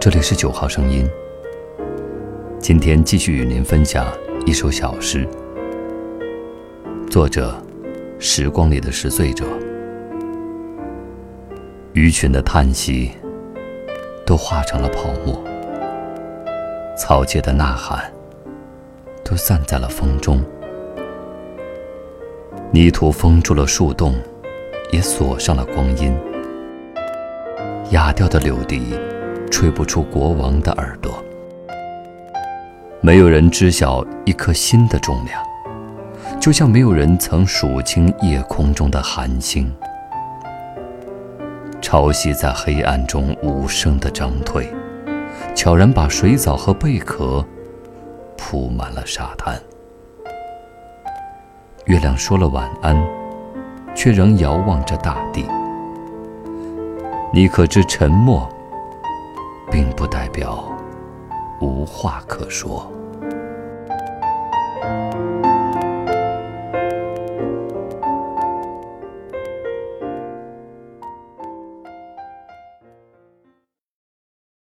这里是九号声音。今天继续与您分享一首小诗，作者：时光里的拾穗者。鱼群的叹息都化成了泡沫，草芥的呐喊都散在了风中，泥土封住了树洞，也锁上了光阴。哑掉的柳笛，吹不出国王的耳朵。没有人知晓一颗心的重量，就像没有人曾数清夜空中的寒星。潮汐在黑暗中无声的涨退，悄然把水藻和贝壳铺满了沙滩。月亮说了晚安，却仍遥望着大地。你可知，沉默并不代表无话可说。